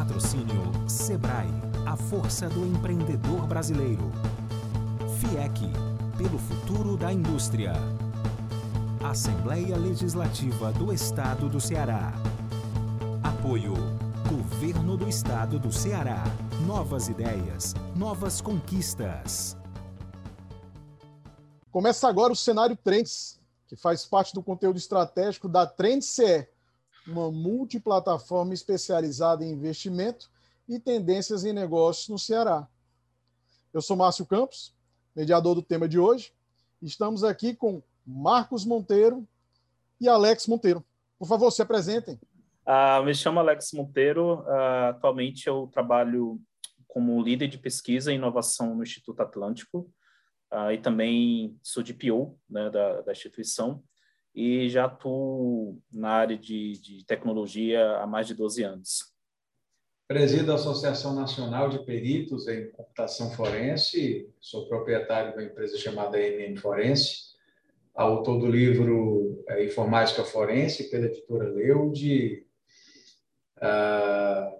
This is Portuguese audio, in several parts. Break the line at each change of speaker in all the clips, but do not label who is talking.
Patrocínio Sebrae, a força do empreendedor brasileiro. FIEC, pelo futuro da indústria. Assembleia Legislativa do Estado do Ceará. Apoio. Governo do Estado do Ceará. Novas ideias, novas conquistas.
Começa agora o cenário Trends, que faz parte do conteúdo estratégico da TrendCE, uma multiplataforma especializada em investimento e tendências em negócios no Ceará. Eu sou Márcio Campos, mediador do tema de hoje. Estamos aqui com Marcos Monteiro e Alex Monteiro. Por favor, se apresentem.
Uh, me chamo Alex Monteiro. Uh, atualmente eu trabalho como líder de pesquisa e inovação no Instituto Atlântico uh, e também sou de PO né, da, da, instituição e já atuo na área de, de tecnologia há mais de 12 anos.
Presido a Associação Nacional de Peritos em Computação Forense, sou proprietário de uma empresa chamada NN Forense, autor do livro é, Informática Forense, pela editora Leude. Uh,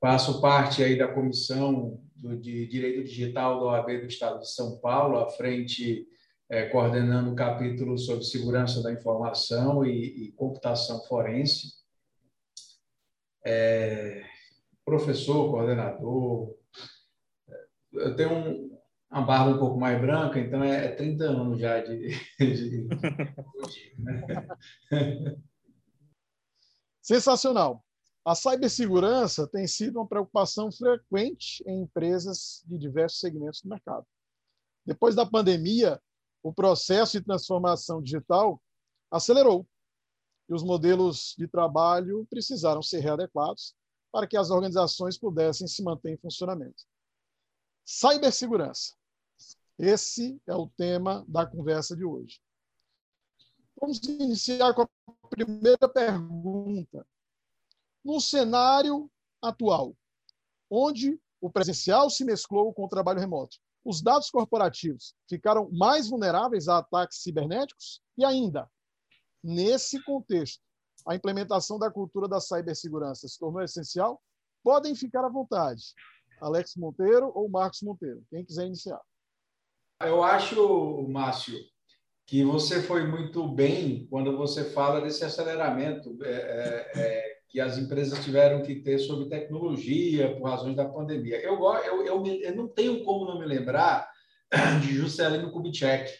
faço parte aí da comissão do, de Direito Digital da OAB do Estado de São Paulo, à frente é, coordenando o capítulo sobre segurança da informação e, e computação forense. É, professor, coordenador. Eu tenho um, uma barba um pouco mais branca, então é, é 30 anos já de. de...
Sensacional. A cibersegurança tem sido uma preocupação frequente em empresas de diversos segmentos do mercado. Depois da pandemia, o processo de transformação digital acelerou e os modelos de trabalho precisaram ser readequados para que as organizações pudessem se manter em funcionamento. Cibersegurança. Esse é o tema da conversa de hoje. Vamos iniciar com a primeira pergunta. No cenário atual, onde o presencial se mesclou com o trabalho remoto, os dados corporativos ficaram mais vulneráveis a ataques cibernéticos e ainda, nesse contexto, a implementação da cultura da cibersegurança se tornou essencial? Podem ficar à vontade. Alex Monteiro ou Marcos Monteiro, quem quiser iniciar.
Eu acho, Márcio, que você foi muito bem quando você fala desse aceleramento é, é, é que as empresas tiveram que ter sobre tecnologia por razões da pandemia. Eu, eu, eu, me, eu não tenho como não me lembrar de Juscelino Kubitschek,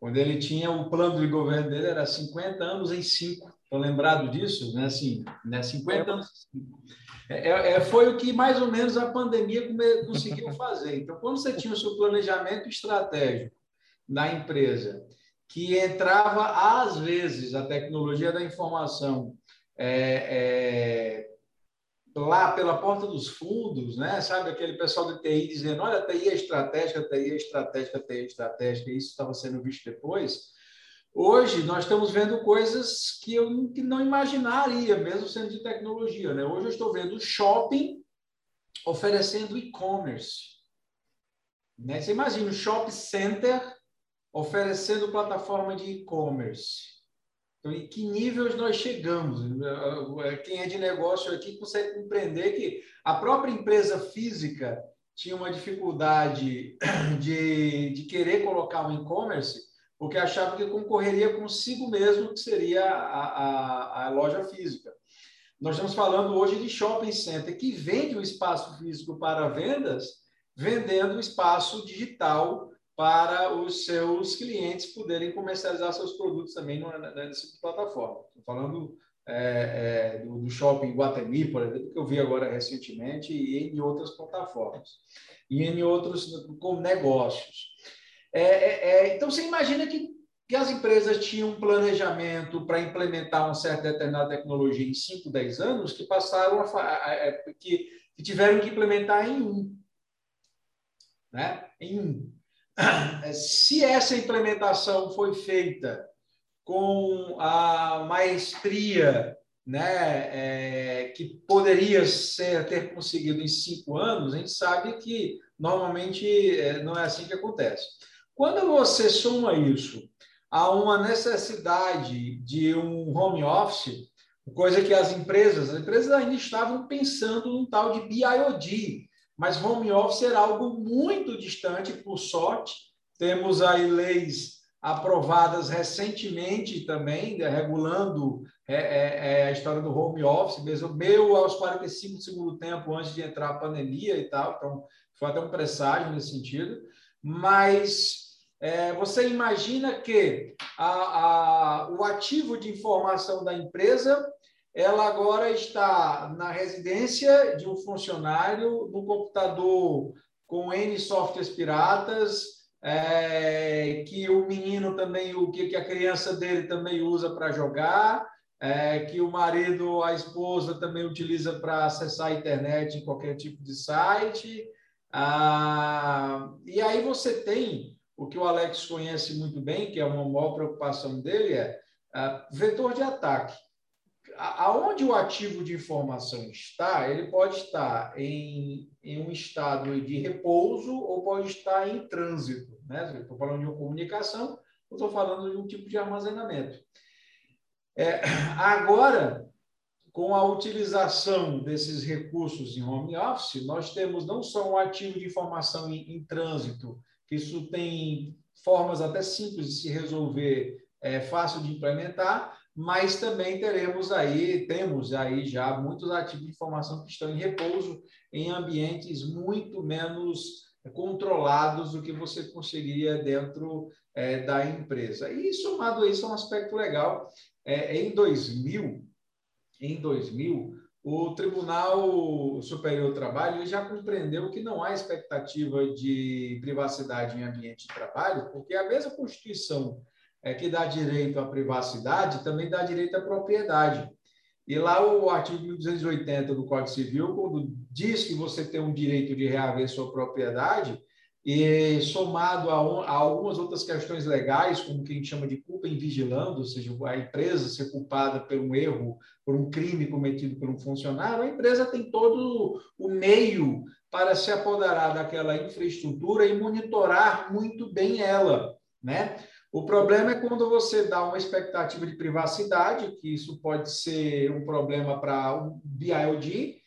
quando ele tinha o plano de governo dele era 50 anos em 5. Estão lembrado disso? Né? Assim, né? 50 anos em 5. É, é, é, foi o que mais ou menos a pandemia conseguiu fazer. Então, quando você tinha o seu planejamento estratégico na empresa, que entrava, às vezes, a tecnologia da informação é, é, lá pela porta dos fundos, né? sabe, aquele pessoal do TI dizendo, olha, TI é estratégica, TI é estratégica, TI é estratégica, isso estava sendo visto depois. Hoje, nós estamos vendo coisas que eu que não imaginaria, mesmo sendo de tecnologia. Né? Hoje, eu estou vendo shopping oferecendo e-commerce. Né? Você imagina o shopping center oferecendo plataforma de e-commerce. Então, em que níveis nós chegamos? Quem é de negócio aqui consegue compreender que a própria empresa física tinha uma dificuldade de, de querer colocar um e-commerce, porque achava que concorreria consigo mesmo, que seria a, a, a loja física. Nós estamos falando hoje de shopping center que vende o espaço físico para vendas, vendendo o espaço digital para os seus clientes poderem comercializar seus produtos também nessa tipo plataforma. Estou falando é, é, do, do, shopping Guatemi, por exemplo, que eu vi agora recentemente, e em outras plataformas, e em outros com negócios. É, é, é, então, você imagina que, que as empresas tinham um planejamento para implementar uma certa determinada tecnologia em 5, 10 anos, que passaram a, a, a que, que tiveram que implementar em um. Né? Em um. Se essa implementação foi feita com a maestria né, é, que poderia ser, ter conseguido em cinco anos, a gente sabe que normalmente é, não é assim que acontece. Quando você soma isso a uma necessidade de um home office, Coisa que as empresas, as empresas ainda estavam pensando num tal de BIOD, mas home office era algo muito distante, por sorte. Temos aí leis aprovadas recentemente também, né, regulando é, é, é, a história do home office, mesmo meu aos 45 do segundo tempo, antes de entrar a pandemia e tal, então foi até um presságio nesse sentido, mas é, você imagina que a, a, o ativo de informação da empresa ela agora está na residência de um funcionário, no computador com N softwares piratas, é, que o menino também, o que, que a criança dele também usa para jogar, é, que o marido, a esposa também utiliza para acessar a internet em qualquer tipo de site. Ah, e aí você tem o que o Alex conhece muito bem, que é uma maior preocupação dele, é ah, vetor de ataque aonde o ativo de informação está, ele pode estar em, em um estado de repouso ou pode estar em trânsito. Né? Estou falando de uma comunicação, ou estou falando de um tipo de armazenamento. É, agora, com a utilização desses recursos em home office, nós temos não só um ativo de informação em, em trânsito, que isso tem formas até simples de se resolver, é, fácil de implementar, mas também teremos aí, temos aí já muitos ativos de informação que estão em repouso em ambientes muito menos controlados do que você conseguiria dentro é, da empresa. E somado a isso, é um aspecto legal. É, em 2000, em 2000, o Tribunal Superior do Trabalho já compreendeu que não há expectativa de privacidade em ambiente de trabalho, porque a mesma Constituição é, que dá direito à privacidade também dá direito à propriedade. E lá o artigo 1280 do Código Civil, quando diz que você tem um direito de reaver sua propriedade, e somado a, a, algumas outras questões legais, como que a gente chama de culpa em vigilando, ou seja, a empresa ser culpada por um erro, por um crime cometido por um funcionário, a empresa tem todo o meio para se apoderar daquela infraestrutura e monitorar muito bem ela, né? O problema é quando você dá uma expectativa de privacidade, que isso pode ser um problema para o BIOD,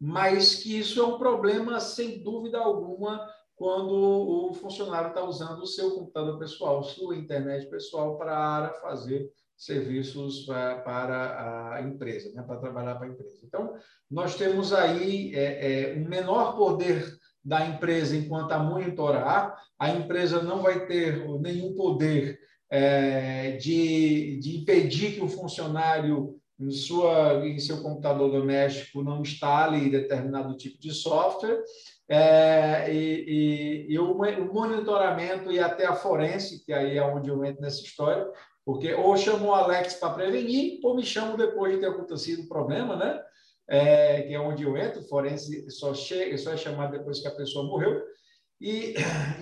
mas que isso é um problema, sem dúvida alguma, quando o funcionário está usando o seu computador pessoal, sua internet pessoal, para fazer serviços para a empresa, né? para trabalhar para a empresa. Então, nós temos aí é, é, um menor poder da empresa enquanto a monitorar, a empresa não vai ter nenhum poder é, de, de impedir que o funcionário em, sua, em seu computador doméstico não instale determinado tipo de software, é, e, e, e, o monitoramento e até a forense, que aí é onde eu entro nessa história, porque ou chamo o Alex para prevenir, ou me chamo depois de ter acontecido o problema, né? É, que é onde eu entro, forense só, chega, só é chamado depois que a pessoa morreu, e,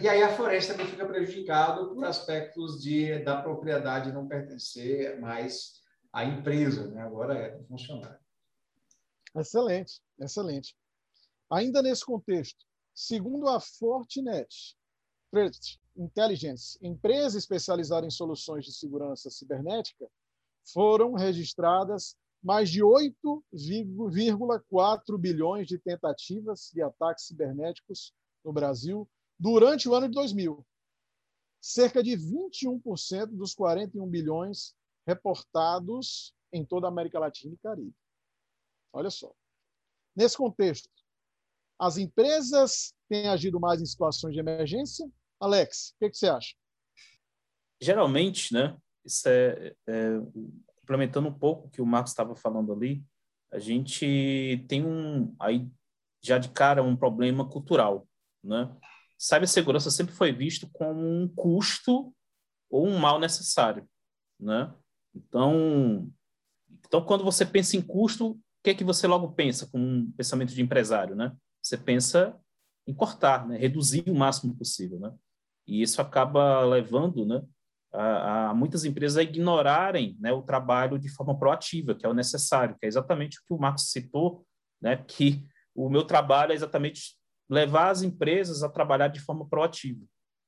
e aí a floresta também fica prejudicado por aspectos de, da propriedade não pertencer mais à empresa, né? agora é do funcionário.
Excelente, excelente. Ainda nesse contexto, segundo a Fortinet Threat Intelligence, empresa especializada em soluções de segurança cibernética, foram registradas mais de 8,4 bilhões de tentativas de ataques cibernéticos no Brasil durante o ano de 2000. Cerca de 21% dos 41 bilhões reportados em toda a América Latina e Caribe. Olha só. Nesse contexto, as empresas têm agido mais em situações de emergência? Alex, o que, que você acha?
Geralmente, né? Isso é, é complementando um pouco o que o Marcos estava falando ali, a gente tem um aí já de cara um problema cultural, né? Cibersegurança sempre foi visto como um custo ou um mal necessário, né? Então, então quando você pensa em custo, o que é que você logo pensa com um pensamento de empresário, né? Você pensa em cortar, né? reduzir o máximo possível, né? E isso acaba levando, né, a, a muitas empresas a ignorarem né, o trabalho de forma proativa, que é o necessário, que é exatamente o que o Marcos citou, né, que o meu trabalho é exatamente levar as empresas a trabalhar de forma proativa.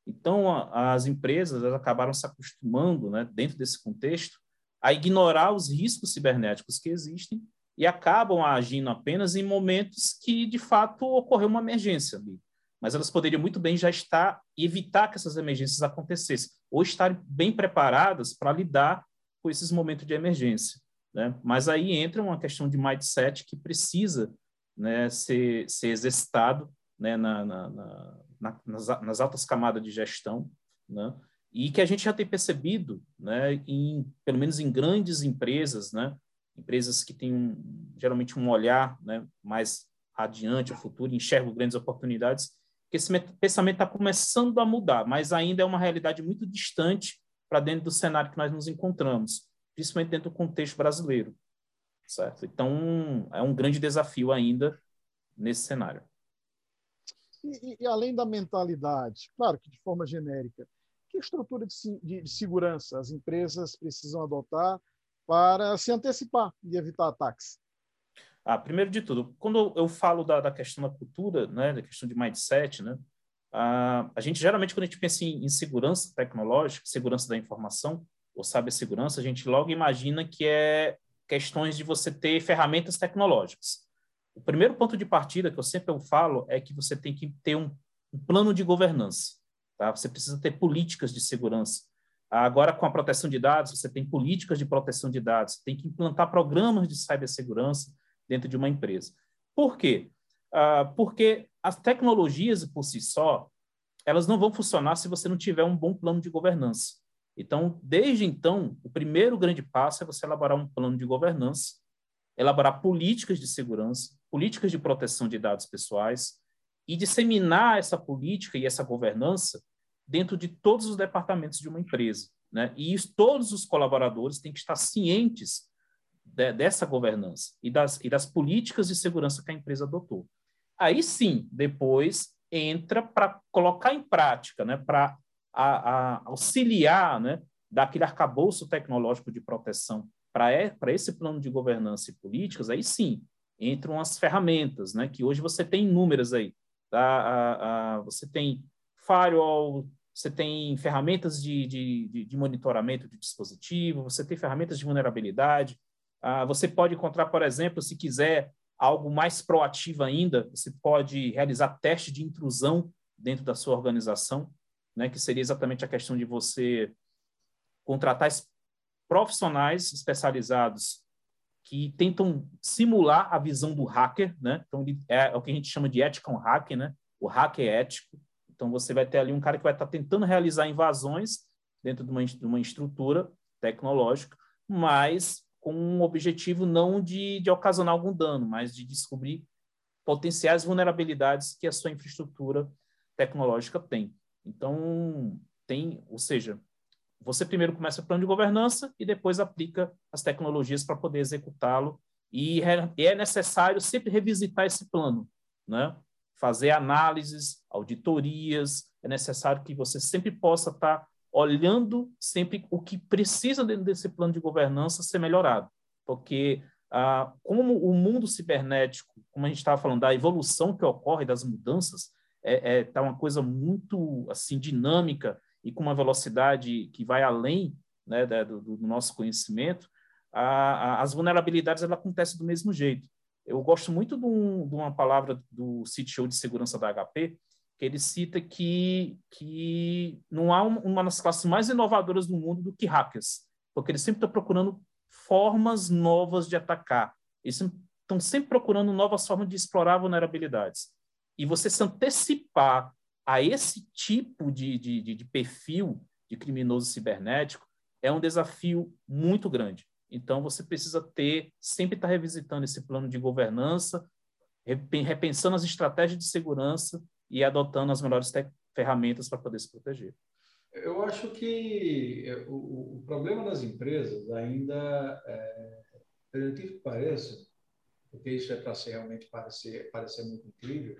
Então, a, as empresas acabaram se acostumando, né, dentro desse contexto, a ignorar os riscos cibernéticos que existem e acabam agindo apenas em momentos que, de fato, ocorreu uma emergência ali. Mas elas poderiam muito bem já estar e evitar que essas emergências acontecessem, ou estarem bem preparadas para lidar com esses momentos de emergência. Né? Mas aí entra uma questão de mindset que precisa né, ser, ser exercitado né, na, na, na, nas, nas, altas camadas de gestão, né? e que a gente já tem percebido, né, em, pelo menos em grandes empresas, né, empresas que têm um, geralmente um olhar né, mais adiante, ao futuro, enxergam grandes oportunidades, que esse pensamento está começando a mudar, mas ainda é uma realidade muito distante para dentro do cenário que nós nos encontramos, principalmente dentro do contexto brasileiro, certo? Então, é um grande desafio ainda nesse cenário.
E, e, além da mentalidade, claro que de forma genérica, que estrutura de, de, de segurança as empresas precisam adotar para se antecipar e evitar ataques?
Ah, primeiro de tudo, quando eu falo da, da questão da cultura, né, da questão de mindset, né, a, a gente geralmente quando a gente pensa em, em, segurança tecnológica, segurança da informação ou cibersegurança, a gente logo imagina que é questões de você ter ferramentas tecnológicas. O primeiro ponto de partida que eu sempre falo é que você tem que ter um, um plano de governança. Tá? Você precisa ter políticas de segurança Agora, com a proteção de dados, você tem políticas de proteção de dados, tem que implantar programas de cibersegurança dentro de uma empresa. Por quê? Uh, porque as tecnologias, por si só, elas não vão funcionar se você não tiver um bom plano de governança. Então, desde então, o primeiro grande passo é você elaborar um plano de governança, elaborar políticas de segurança, políticas de proteção de dados pessoais e disseminar essa política e essa governança dentro de todos os departamentos de uma empresa. Né? E isso, todos os colaboradores têm que estar cientes de, dessa governança e das, e das políticas de segurança que a empresa adotou. Aí sim, depois entra para colocar em prática, né? para auxiliar né? daquele arcabouço tecnológico de proteção para é, esse plano de governança e políticas, aí sim entram as ferramentas, né? que hoje você tem inúmeras aí. Tá? A, a, você tem firewall, você tem ferramentas de, de, de, monitoramento de dispositivo, você tem ferramentas de vulnerabilidade. Ah, você pode encontrar, por exemplo, se quiser algo mais proativo ainda, você pode realizar teste de intrusão dentro da sua organização, né, que seria exatamente a questão de você contratar profissionais especializados que tentam simular a visão do hacker, né? Então é o que a gente chama de ethical hacker, né? O hacker é ético. Então, você vai ter ali um cara que vai estar tentando realizar invasões dentro de uma, de uma estrutura tecnológica, mas com um objetivo não de, de ocasionar algum dano, mas de descobrir potenciais vulnerabilidades que a sua infraestrutura tecnológica tem. Então, tem, ou seja, você primeiro começa o plano de governança e depois aplica as tecnologias para poder executá-lo. E é necessário sempre revisitar esse plano, né? fazer análises, auditorias. É necessário que você sempre possa estar olhando sempre o que precisa dentro desse plano de governança ser melhorado, porque ah, como o mundo cibernético, como a gente estava falando da evolução que ocorre das mudanças, é, é tá uma coisa muito assim dinâmica e com uma velocidade que vai além né, do, do, nosso conhecimento, a, a, as vulnerabilidades ela acontecem do mesmo jeito. Eu gosto muito de, um, de uma palavra do CTO de segurança da HP, ele cita que, que não há uma das classes mais inovadoras do mundo do que hackers, porque eles sempre estão procurando formas novas de atacar. Eles estão sempre procurando novas formas de explorar vulnerabilidades. E você se antecipar a esse tipo de, de, de, de perfil de criminoso cibernético é um desafio muito grande. Então, você precisa ter, sempre estar revisitando esse plano de governança, repensando as estratégias de segurança e adotando as melhores ferramentas para poder se proteger.
Eu acho que é, o, o problema das empresas ainda, é, pelo que pareça, porque isso é para ser realmente parecer, parecer muito incrível,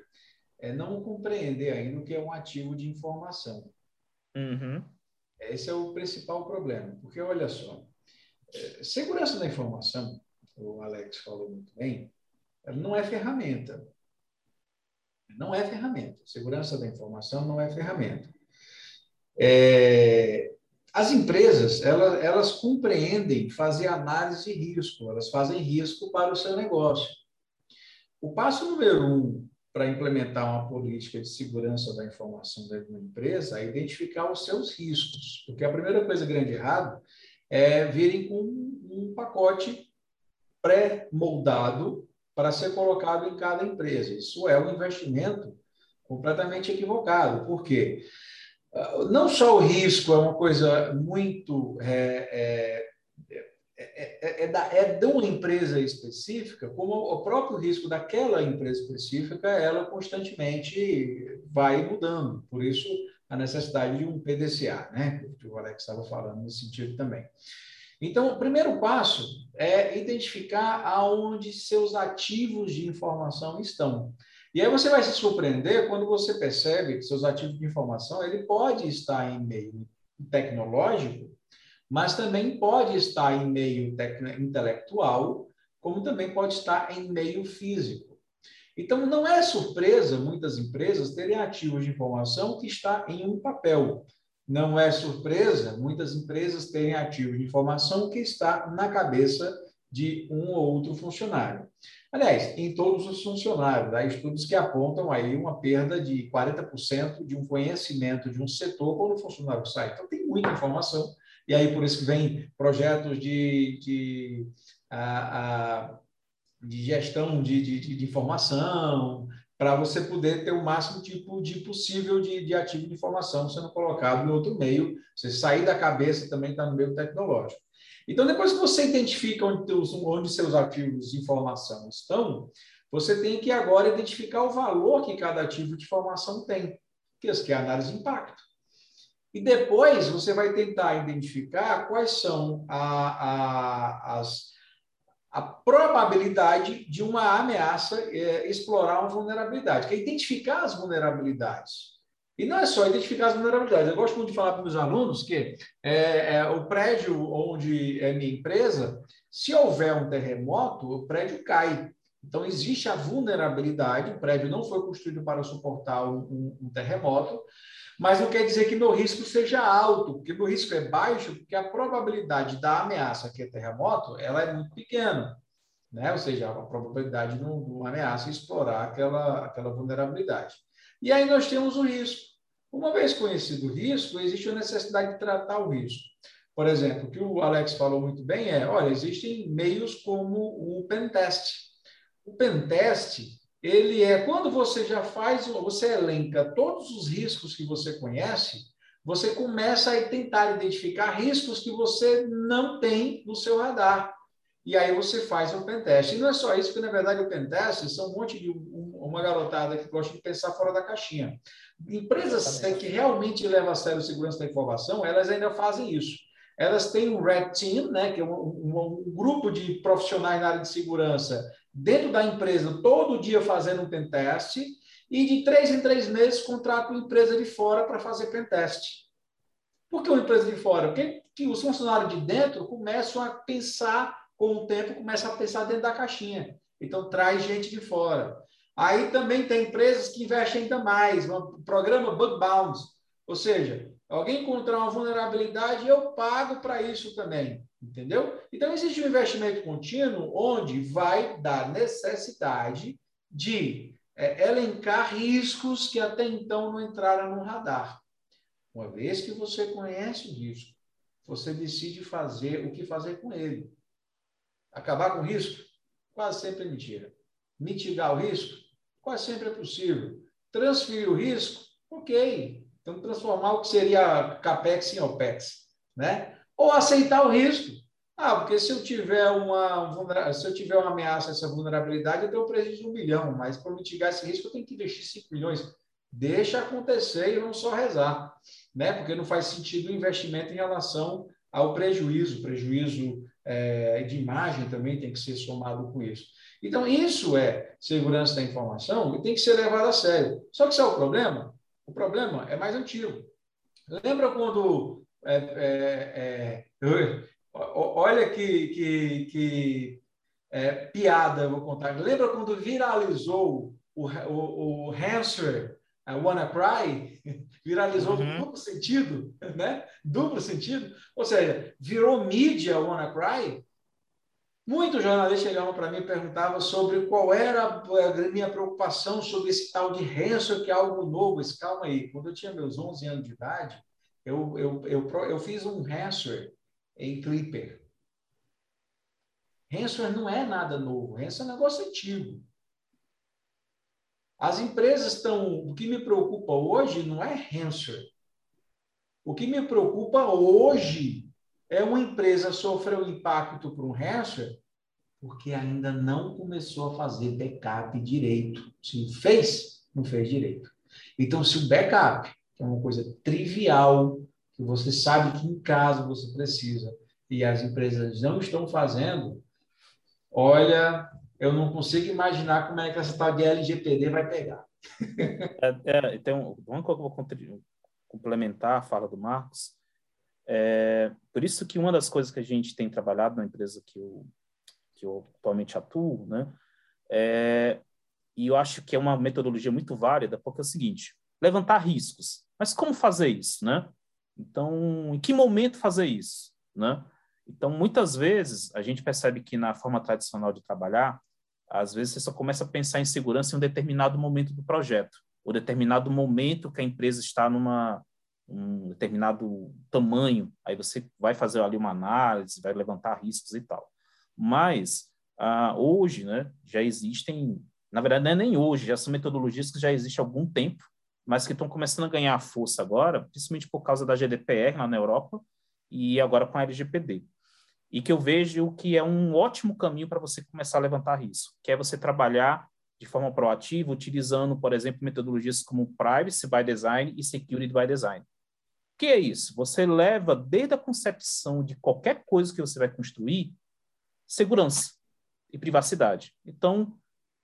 é não compreender ainda o que é um ativo de informação.
Uhum.
Esse é o principal problema, porque olha só, segurança da informação, o Alex falou muito bem, não é ferramenta. Não é ferramenta. Segurança da informação não é ferramenta. É, as empresas, elas, elas compreendem fazer análise de risco, elas fazem risco para o seu negócio. O passo número um para implementar uma política de segurança da informação da empresa é identificar os seus riscos, porque a primeira coisa grande errado é virem com um pacote pré-moldado para ser colocado em cada empresa. Isso é um investimento completamente equivocado. Por quê? Ah, não só o risco é uma coisa muito é, é, é, é, da, é de uma empresa específica, como o próprio risco daquela empresa específica, ela constantemente vai mudando. Por isso, a necessidade de um PDCA, né? que o Alex estava falando nesse sentido também. Então, o primeiro passo é identificar aonde seus ativos de informação estão. E aí você vai se surpreender quando você percebe que seus ativos de informação ele pode estar em meio tecnológico, mas também pode estar em meio intelectual, como também pode estar em meio físico. Então, não é surpresa muitas empresas terem ativos de informação que está em um papel. Não é surpresa muitas empresas terem ativos de informação que está na cabeça de um ou outro funcionário. Aliás, em todos os funcionários, há estudos que apontam aí uma perda de 40% de um conhecimento de um setor quando o funcionário sai. Então, tem muita informação, e aí por isso que vem projetos de, de, a, a, de gestão de, de, de informação, para você poder ter o máximo tipo de possível de, de ativo de informação sendo colocado em outro meio. Você sair da cabeça também está no meio tecnológico. Então, depois que você identifica onde, onde seus ativos de informação estão, você tem que agora identificar o valor que cada ativo de informação tem, que é a análise de impacto. E depois você vai tentar identificar quais são a, a, as, a probabilidade de uma ameaça é, explorar uma vulnerabilidade, que é identificar as vulnerabilidades. E não é só identificar as vulnerabilidades. Eu gosto muito de falar para os alunos que é, é, o prédio onde é minha empresa, se houver um terremoto, o prédio cai. Então, existe a vulnerabilidade, o prédio não foi construído para suportar um, um, um terremoto, mas não quer dizer que meu risco seja alto, porque meu risco é baixo, porque a probabilidade da ameaça, que é terremoto, ela é muito pequena. Né? Ou seja, a probabilidade de uma ameaça explorar aquela, aquela vulnerabilidade. E aí nós temos o risco. Uma vez conhecido o risco, existe a necessidade de tratar o risco. Por exemplo, o que o Alex falou muito bem é, olha, existem meios como o pentest. O pentest, ele é quando você já faz, você elenca todos os riscos que você conhece, você começa a tentar identificar riscos que você não tem no seu radar. E aí você faz um pentest. E não é só isso, porque na verdade o pentest são um monte de uma garotada que gosta de pensar fora da caixinha. Empresas que realmente levam a sério a segurança da informação, elas ainda fazem isso. Elas têm um Red Team, né, que é um, um, um grupo de profissionais na área de segurança dentro da empresa, todo dia fazendo um pentest, e de três em três meses contratam uma empresa de fora para fazer pentest. Por que uma empresa de fora? Porque que os funcionários de dentro começam a pensar, com o tempo, começam a pensar dentro da caixinha. Então, traz gente de fora. Aí também tem empresas que investem ainda mais, um programa Bug Bounds, ou seja, alguém encontrar uma vulnerabilidade, eu pago para isso também, entendeu? Então, existe um investimento contínuo onde vai dar necessidade de é, elencar riscos que até então não entraram no radar. Uma vez que você conhece o risco, você decide fazer o que fazer com ele. Acabar com o risco? Quase sempre é mentira. Mitigar o risco? Quase sempre é possível. Transferir o risco? Ok. Então, transformar o que seria CAPEX em OPEX. Né? Ou aceitar o risco. Ah, porque se eu tiver uma, se eu tiver uma ameaça, essa vulnerabilidade, eu tenho prejuízo de um milhão, mas para mitigar esse risco eu tenho que investir 5 milhões. Deixa acontecer e não só rezar, né? porque não faz sentido o investimento em relação ao prejuízo. Prejuízo é, de imagem também tem que ser somado com isso. Então, isso é segurança da informação e tem que ser levado a sério. Só que qual é o problema? O problema é mais antigo. Lembra quando. É, é, é, olha que, que, que é, piada eu vou contar. Lembra quando viralizou o, o, o hamster a WannaCry, viralizou uhum. duplo sentido, né? Duplo sentido. Ou seja, virou mídia WannaCry. Muitos jornalistas chegavam para mim e perguntavam sobre qual era a minha preocupação sobre esse tal de ransom, que é algo novo. Mas calma aí, quando eu tinha meus 11 anos de idade, eu, eu, eu, eu fiz um ransomware em Clipper. Ransomware não é nada novo, ransomware é um negócio antigo. As empresas estão. O que me preocupa hoje não é ransomware. O que me preocupa hoje é uma empresa um impacto por um ransomware porque ainda não começou a fazer backup direito. Se fez, não fez direito. Então, se o backup, que é uma coisa trivial, que você sabe que em casa você precisa, e as empresas não estão fazendo, olha, eu não consigo imaginar como é que essa tal de LGPD vai pegar.
É, é, então, uma coisa que eu vou complementar a fala do Marcos, é, por isso que uma das coisas que a gente tem trabalhado na empresa que eu, que eu atualmente atuo, né, é, e eu acho que é uma metodologia muito válida, porque é o seguinte, levantar riscos. Mas como fazer isso, né? Então, em que momento fazer isso, né? Então, muitas vezes, a gente percebe que na forma tradicional de trabalhar, às vezes você só começa a pensar em segurança em um determinado momento do projeto, ou determinado momento que a empresa está numa um determinado tamanho, aí você vai fazer ali uma análise, vai levantar riscos e tal. Mas ah, hoje, né, já existem, na verdade não é nem hoje, já são metodologias que já existem há algum tempo, mas que estão começando a ganhar força agora, principalmente por causa da GDPR lá na Europa e agora com a LGPD e que eu vejo que é um ótimo caminho para você começar a levantar risco, que é você trabalhar de forma proativa, utilizando, por exemplo, metodologias como Privacy by Design e Security by Design. Que é isso? Você leva desde a concepção de qualquer coisa que você vai construir, segurança e privacidade. Então,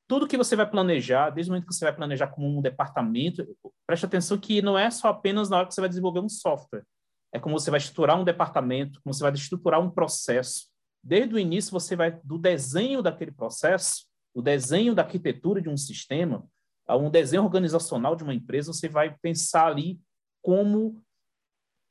tudo que você vai planejar, desde o momento que você vai planejar como um departamento, preste atenção que não é só apenas na hora que você vai desenvolver um software é como você vai estruturar um departamento, como você vai estruturar um processo. Desde o início, você vai do desenho daquele processo, do desenho da arquitetura de um sistema, a um desenho organizacional de uma empresa, você vai pensar ali como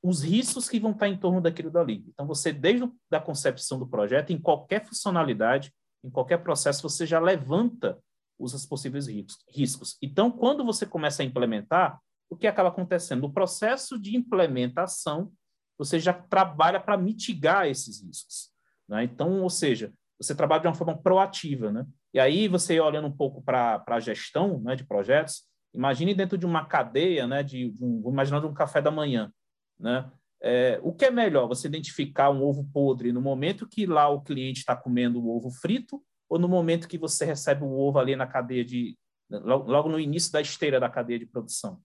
os riscos que vão estar em torno daquilo dali. Então, você, desde a concepção do projeto, em qualquer funcionalidade, em qualquer processo, você já levanta os possíveis riscos. Então, quando você começa a implementar, o que acaba acontecendo? No processo de implementação, você já trabalha para mitigar esses riscos. Né? Então, ou seja, você trabalha de uma forma proativa. Né? E aí, você olhando um pouco para a gestão né, de projetos, imagine dentro de uma cadeia, né, de, de um, imaginando um café da manhã. Né? É, o que é melhor, você identificar um ovo podre no momento que lá o cliente está comendo o ovo frito ou no momento que você recebe o ovo ali na cadeia de logo no início da esteira da cadeia de produção?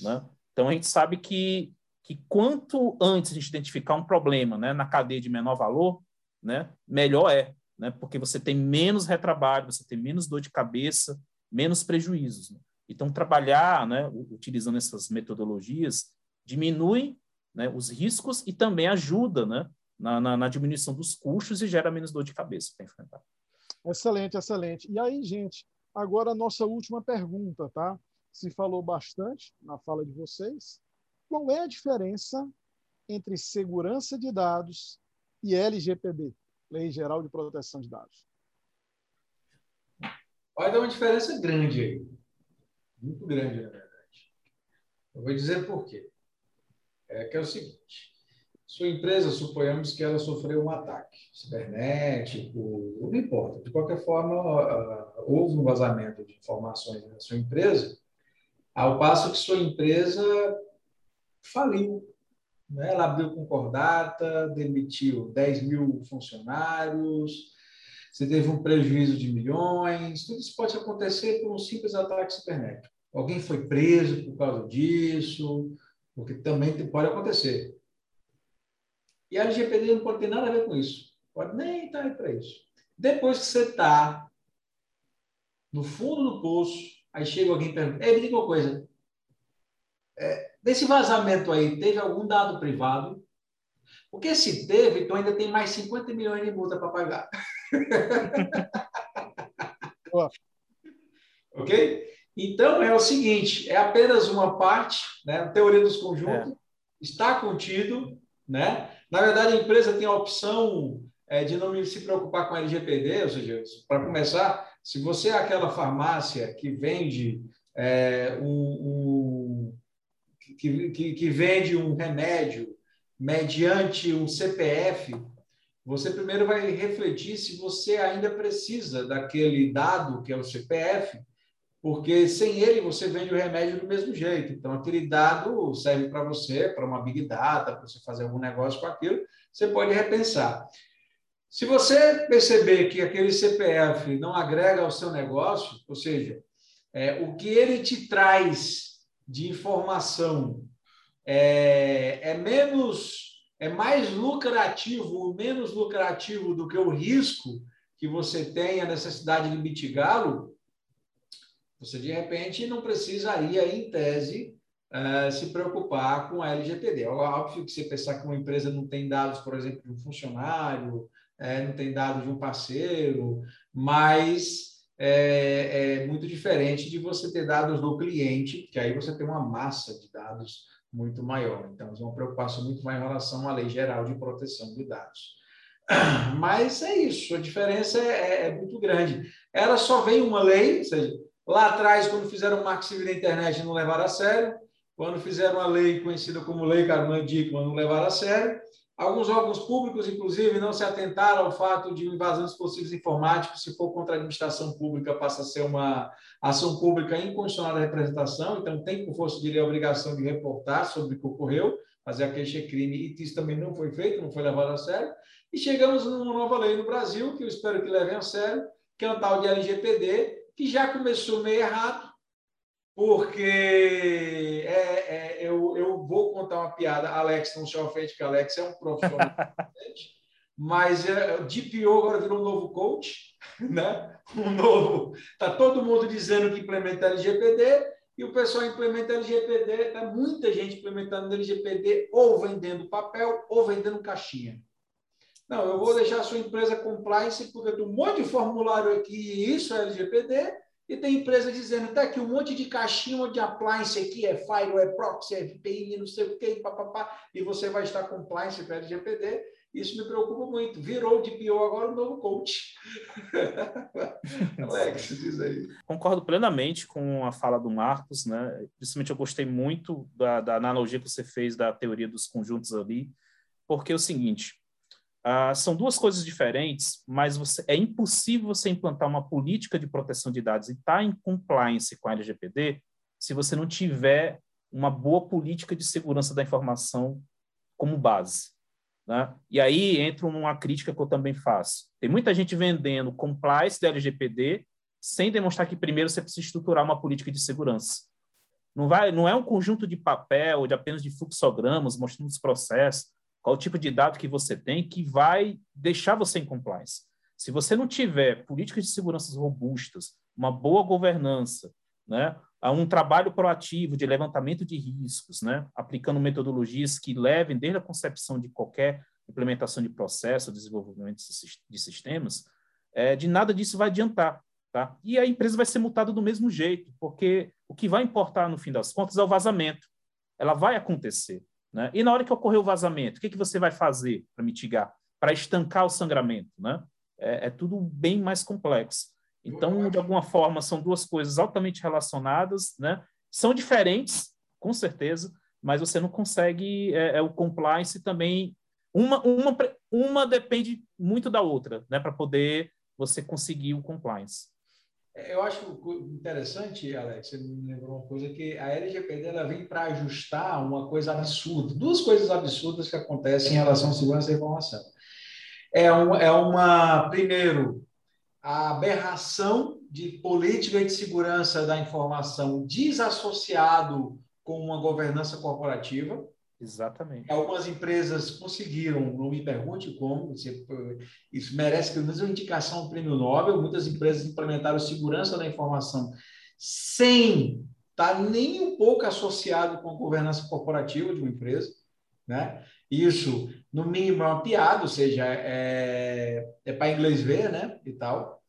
Né? Então, a gente sabe que, que quanto antes a gente identificar um problema né, na cadeia de menor valor, né, melhor é, né, porque você tem menos retrabalho, você tem menos dor de cabeça, menos prejuízos. Né? Então, trabalhar né, utilizando essas metodologias diminui né, os riscos e também ajuda né, na, na, na, diminuição dos custos e gera menos dor de cabeça para enfrentar.
Excelente, excelente. E aí, gente, agora a nossa última pergunta, tá? se falou bastante na fala de vocês. Qual é a diferença entre segurança de dados e LGPD, Lei Geral de Proteção de Dados?
Vai dar uma diferença grande aí. Muito grande, na verdade. Eu vou dizer por quê. É que é o seguinte. Sua empresa, suponhamos que ela sofreu um ataque cibernético, não importa. De qualquer forma, houve um vazamento de informações na sua empresa ao passo que sua empresa faliu. Né? Ela abriu concordata, demitiu 10 mil funcionários, você teve um prejuízo de milhões. Tudo isso pode acontecer por um simples ataque cibernético. Alguém foi preso por causa disso, porque também pode acontecer. E a LGPD não pode ter nada a ver com isso. Pode nem estar aí para isso. Depois que você está no fundo do poço, Aí chega alguém e pergunta: me diga uma coisa. É, desse vazamento aí, teve algum dado privado? Porque se teve, então ainda tem mais 50 milhões de multa para pagar. ok? Então, é o seguinte, é apenas uma parte, né? a teoria dos conjuntos é. está contido, né? Na verdade, a empresa tem a opção é, de não se preocupar com LGPD, ou seja, para começar, se você é aquela farmácia que vende é, um, um que, que, que vende um remédio mediante um CPF, você primeiro vai refletir se você ainda precisa daquele dado que é o CPF, porque sem ele você vende o remédio do mesmo jeito. Então, aquele dado serve para você, para uma big data, para você fazer algum negócio com aquilo, você pode repensar. Se você perceber que aquele CPF não agrega ao seu negócio, ou seja, é, o que ele te traz de informação é, é menos é mais lucrativo ou menos lucrativo do que o risco que você tem a necessidade de mitigá-lo, você de repente não precisaria, em tese, uh, se preocupar com a LGPD. É óbvio que você pensar que uma empresa não tem dados, por exemplo, de um funcionário, é, não tem dados de um parceiro, mas é, é, muito diferente de você ter dados do cliente, que aí você tem uma massa de dados muito maior. Então, é uma preocupação muito maior em relação à lei geral de proteção de dados. Mas é isso, a diferença é, é, é muito grande. Ela só vem uma lei, ou seja, lá atrás, quando fizeram o Marco Civil da internet, não levaram a sério. Quando fizeram a lei conhecida como Lei Carmen Dickman, não levaram a sério. Alguns órgãos públicos, inclusive, não se atentaram ao fato de invasão de dispositivos informáticos, se for contra a administração pública, passa a ser uma ação pública incondicional da representação, então tem, por força de lei, a obrigação de reportar sobre o que ocorreu, fazer a queixa-crime, e isso também não foi feito, não foi levado a sério. E chegamos numa nova lei no Brasil, que eu espero que levem a sério, que é o tal de LGPD, que já começou meio errado, porque é, é, eu, eu vou contar uma piada. Alex, não se ofende, que Alex é um profissional mas é, DPO agora virou um novo coach, né? Um novo. Está todo mundo dizendo que implementa LGPD e o pessoal implementa LGPD, está muita gente implementando LGPD ou vendendo papel ou vendendo caixinha. Não, eu vou deixar a sua empresa compliance porque tem um monte de formulário aqui e isso é LGPD e tem empresa dizendo, tá aqui um monte de caixinha, de appliance aqui, é Firewall, é proxy, é VPN, não sei o que, papapá, e você vai estar compliance para LGPD. Isso me preocupa muito. Virou o DPO agora o novo coach. Alex, diz aí.
Concordo plenamente com a fala do Marcos, né? Principalmente eu gostei muito da, da analogia que você fez da teoria dos conjuntos ali, porque é o seguinte, Uh, são duas coisas diferentes, mas você, é impossível você implantar uma política de proteção de dados e estar tá em compliance com a LGPD se você não tiver uma boa política de segurança da informação como base. Né? E aí entra uma crítica que eu também faço. Tem muita gente vendendo compliance da LGPD sem demonstrar que primeiro você precisa estruturar uma política de segurança. Não, vai, não é um conjunto de papel, de apenas de fluxogramas mostrando os processos qual o tipo de dado que você tem que vai deixar você em compliance. Se você não tiver políticas de segurança robustas, uma boa governança, né, um trabalho proativo de levantamento de riscos, né, aplicando metodologias que levem desde a concepção de qualquer implementação de processo, desenvolvimento de sistemas, é, de nada disso vai adiantar. Tá? E a empresa vai ser multada do mesmo jeito, porque o que vai importar, no fim das contas, é o vazamento. Ela vai acontecer. Né? E na hora que ocorrer o vazamento, o que, que você vai fazer para mitigar, para estancar o sangramento? Né? É, é, tudo bem mais complexo. Então, de alguma forma, são duas coisas altamente relacionadas, né? são diferentes, com certeza, mas você não consegue é, é o compliance também. Uma, uma, uma depende muito da outra, né? para poder você conseguir o compliance.
Eu acho interessante, Alex, você me lembrou uma coisa que a LGPD ela vem para ajustar uma coisa absurda, duas coisas absurdas que acontecem em relação à segurança da informação. É, um, é uma, primeiro, a aberração de política de segurança da informação desassociado com uma governança corporativa.
Exatamente.
Algumas empresas conseguiram, não me pergunte como, isso merece pelo menos uma indicação um prêmio Nobel. Muitas empresas implementaram segurança da informação sem estar nem um pouco associado com a governança corporativa de uma empresa. Né? Isso, no mínimo, é uma piada, ou seja, é, é para inglês ver né? e tal.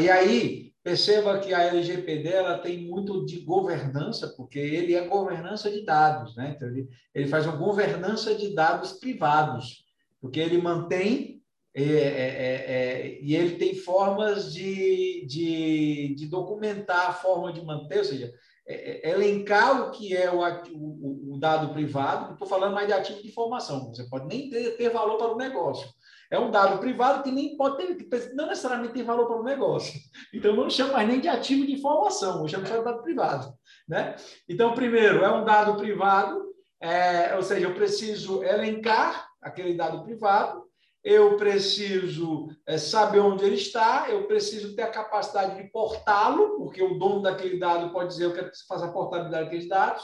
E aí, Perceba que a LGPD ela tem muito de governança, porque ele é governança de dados, né? Então, ele, ele faz uma governança de dados privados, porque ele mantém é, é, é, é, e ele tem formas de, de, de, documentar a forma de manter, ou seja, é, é, elencar o que é o, o, o dado privado, não estou falando mais de ativo de informação, você pode nem ter, ter valor para o negócio, é um dado privado que nem pode ter, não necessariamente tem valor para o negócio. Então, eu não chamo mais nem de ativo de informação, eu chamo só de dado privado. Né? Então, primeiro, é um dado privado, é, ou seja, eu preciso elencar aquele dado privado, eu preciso é, saber onde ele está, eu preciso ter a capacidade de portá-lo, porque o dono daquele dado pode dizer eu quero que você faça a portabilidade daqueles dados,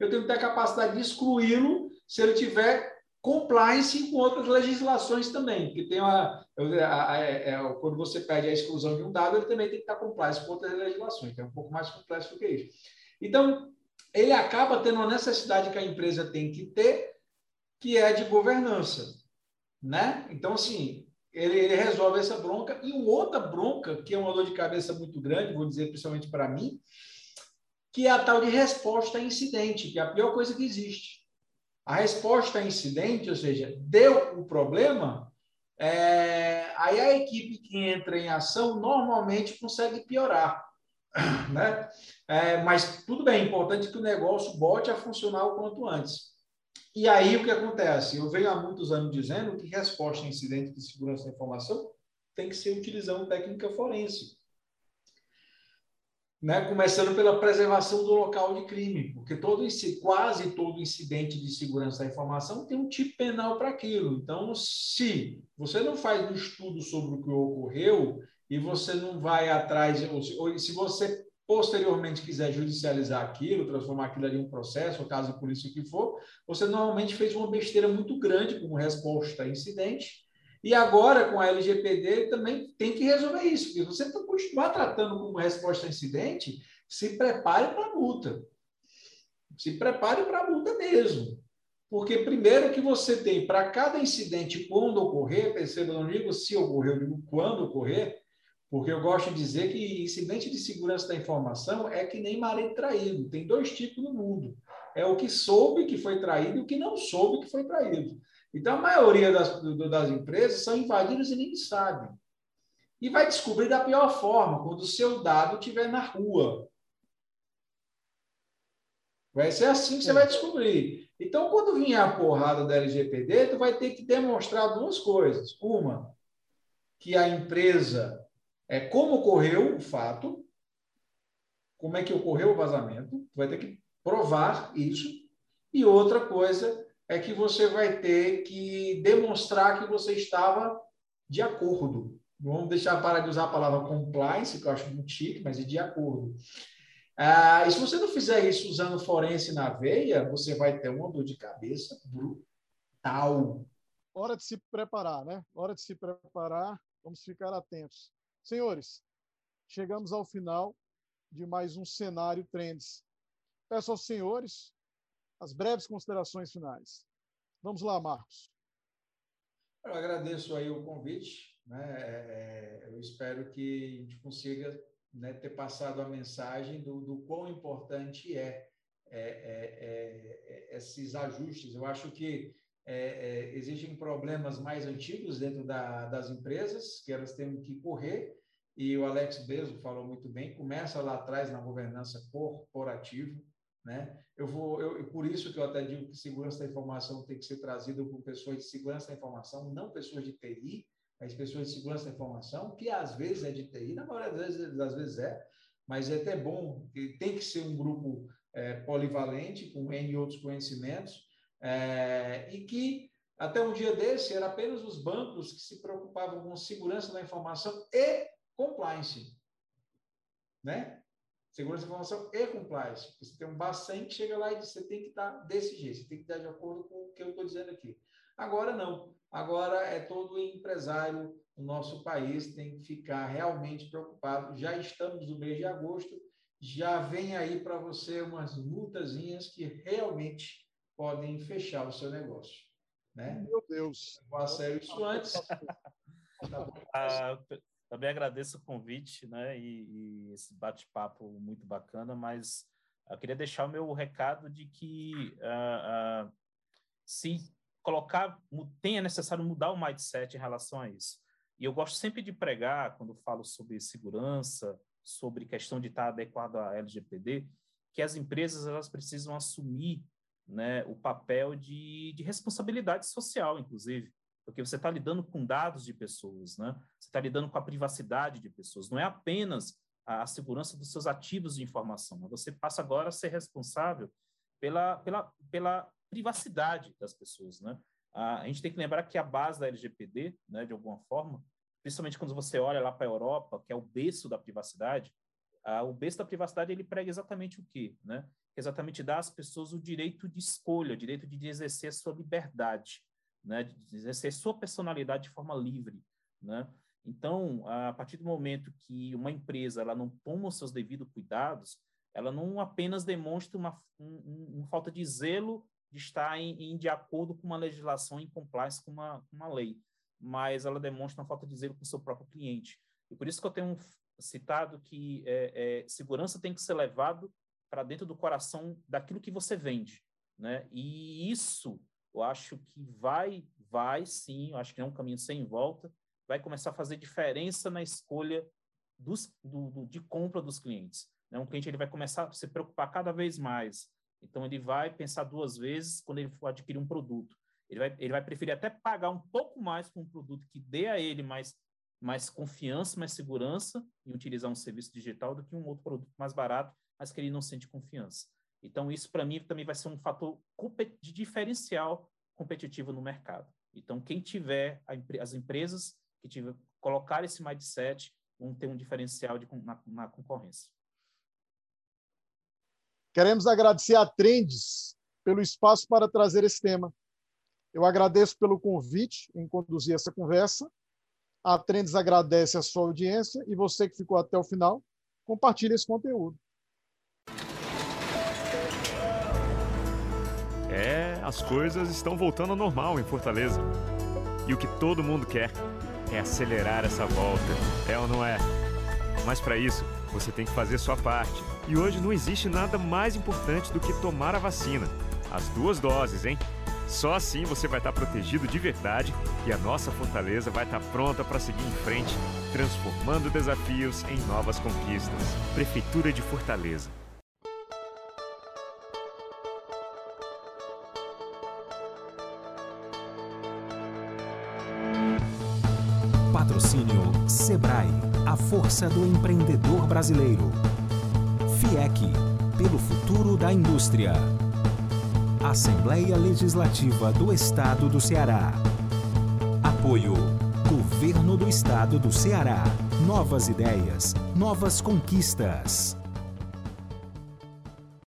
eu tenho que ter a capacidade de excluí-lo se ele tiver compliance com outras legislações também, porque tem uma, a, a, é, é, quando você pede a exclusão de um dado, ele também tem que estar compliance com outras legislações, que é um pouco mais complexo do que isso. Então, ele acaba tendo uma necessidade que a empresa tem que ter, que é de governança, né? Então, assim, ele, ele resolve essa bronca. E uma outra bronca, que é uma dor de cabeça muito grande, vou dizer principalmente para mim, que é a tal de resposta a incidente, que é a pior coisa que existe a resposta a incidente, ou seja, deu o problema, é, aí a equipe que entra em ação normalmente consegue piorar. Né? É, mas tudo bem, é importante que o negócio bote a funcionar o quanto antes. E aí o que acontece? Eu venho há muitos anos dizendo que resposta a incidente de segurança da informação tem que ser utilizando técnica forense né, começando pela preservação do local de crime, porque todo esse, quase todo incidente de segurança da informação tem um tipo penal para aquilo. Então, se você não faz um estudo sobre o que ocorreu e você não vai atrás, ou se, ou se você posteriormente quiser judicializar aquilo, transformar aquilo ali em um processo, ou caso de polícia que for, você normalmente fez uma besteira muito grande como resposta a incidente e agora, com a LGPD, também tem que resolver isso. Porque você continuar tratando como resposta a incidente, se prepare para a multa. Se prepare para a multa mesmo. Porque, primeiro, que você tem para cada incidente, quando ocorrer, perceba, não digo se ocorreu, digo quando ocorrer, porque eu gosto de dizer que incidente de segurança da informação é que nem marido traído. Tem dois tipos no mundo. É o que soube que foi traído e o que não soube que foi traído. Então, a maioria das, das empresas são invadidas e nem sabem. E vai descobrir da pior forma, quando o seu dado estiver na rua. Vai ser assim que você vai descobrir. Então, quando vier a porrada da LGPD, tu vai ter que demonstrar duas coisas. Uma, que a empresa é como ocorreu o fato, como é que ocorreu o vazamento, tu vai ter que provar isso. E outra coisa é que você vai ter que demonstrar que você estava de acordo. Vamos deixar para de usar a palavra compliance, que eu acho muito chique, mas é de acordo. Ah, e se você não fizer isso usando forense na veia, você vai ter uma dor de cabeça brutal.
Hora de se preparar, né? Hora de se preparar. Vamos ficar atentos. Senhores, chegamos ao final de mais um cenário Trends. Peço aos senhores as breves considerações finais. Vamos lá, Marcos.
Eu agradeço aí o convite. Né? É, é, eu espero que a gente consiga né, ter passado a mensagem do, do quão importante é, é, é, é esses ajustes. Eu acho que existem problemas mais antigos dentro da, das empresas que elas têm que correr e o Alex Bezo falou muito bem, começa lá atrás na governança corporativa, né? Eu vou, eu, por isso que eu até digo que segurança da informação tem que ser trazida por pessoas de segurança da informação, não pessoas de TI, mas pessoas de segurança da informação, que às vezes é de TI, na maioria das vezes, das vezes é, mas é até bom, tem que ser um grupo é, polivalente, com N outros conhecimentos, é, e que até um dia desse era apenas os bancos que se preocupavam com segurança da informação e compliance. Né? Segurança da informação e compliance. Você tem um Bacen que chega lá e diz, você tem que estar desse jeito, você tem que estar de acordo com o que eu estou dizendo aqui. Agora não. Agora é todo empresário no nosso país tem que ficar realmente preocupado. Já estamos no mês de agosto, já vem aí para você umas multazinhas que realmente podem fechar o seu negócio. Né?
Meu Deus.
Vou a sério isso antes.
Tá também agradeço o convite, né? E, e esse bate-papo muito bacana, mas eu queria deixar o meu recado de que uh, uh, se colocar, tem é necessário mudar o mindset em relação a isso. E eu gosto sempre de pregar, quando falo sobre segurança, sobre questão de estar adequado à LGPD, que as empresas elas precisam assumir né, o papel de, de responsabilidade social, inclusive, porque você está lidando com dados de pessoas, né? você está lidando com a privacidade de pessoas, não é apenas a, a segurança dos seus ativos de informação, mas você passa agora a ser responsável pela, pela, pela privacidade das pessoas. Né? A, gente tem que lembrar que a base da LGPD, né, de alguma forma, principalmente quando você olha lá para a Europa, que é o berço da privacidade, a, o berço da privacidade ele prega exatamente o quê? Né? Exatamente dar às pessoas o direito de escolha, o direito de exercer a sua liberdade, né? de exercer sua personalidade de forma livre. Né? Então, a partir do momento que uma empresa ela não toma os seus devidos cuidados, ela não apenas demonstra uma, um, uma falta de zelo de estar em, em, de acordo com uma legislação em compliance com uma, uma lei, mas ela demonstra uma falta de zelo com o seu próprio cliente. E por isso que eu tenho citado que é, é, segurança tem que ser levado para dentro do coração daquilo que você vende, né? E isso eu acho que vai, vai sim, eu acho que é um caminho sem volta, vai começar a fazer diferença na escolha dos, do, do, de compra dos clientes. Né? Um cliente ele vai começar a se preocupar cada vez mais, então ele vai pensar duas vezes quando ele for adquirir um produto. Ele vai, ele vai preferir até pagar um pouco mais por um produto que dê a ele mais, mais confiança, mais segurança em utilizar um serviço digital do que um outro produto mais barato, mas que ele não sente confiança. Então, isso para mim também vai ser um fator de diferencial competitivo no mercado. Então, quem tiver, as empresas que tiver, colocar esse mindset vão ter um diferencial de, na, na concorrência.
Queremos agradecer a Trends pelo espaço para trazer esse tema. Eu agradeço pelo convite em conduzir essa conversa. A Trends agradece a sua audiência e você que ficou até o final, compartilhe esse conteúdo.
É, as coisas estão voltando ao normal em Fortaleza. E o que todo mundo quer é acelerar essa volta, é ou não é? Mas para isso, você tem que fazer sua parte. E hoje não existe nada mais importante do que tomar a vacina. As duas doses, hein? Só assim você vai estar protegido de verdade e a nossa fortaleza vai estar pronta para seguir em frente, transformando desafios em novas conquistas. Prefeitura de Fortaleza.
Patrocínio Sebrae, a força do empreendedor brasileiro. FIEC, pelo futuro da indústria. Assembleia Legislativa do Estado do Ceará. Apoio. Governo do Estado do Ceará. Novas ideias, novas conquistas.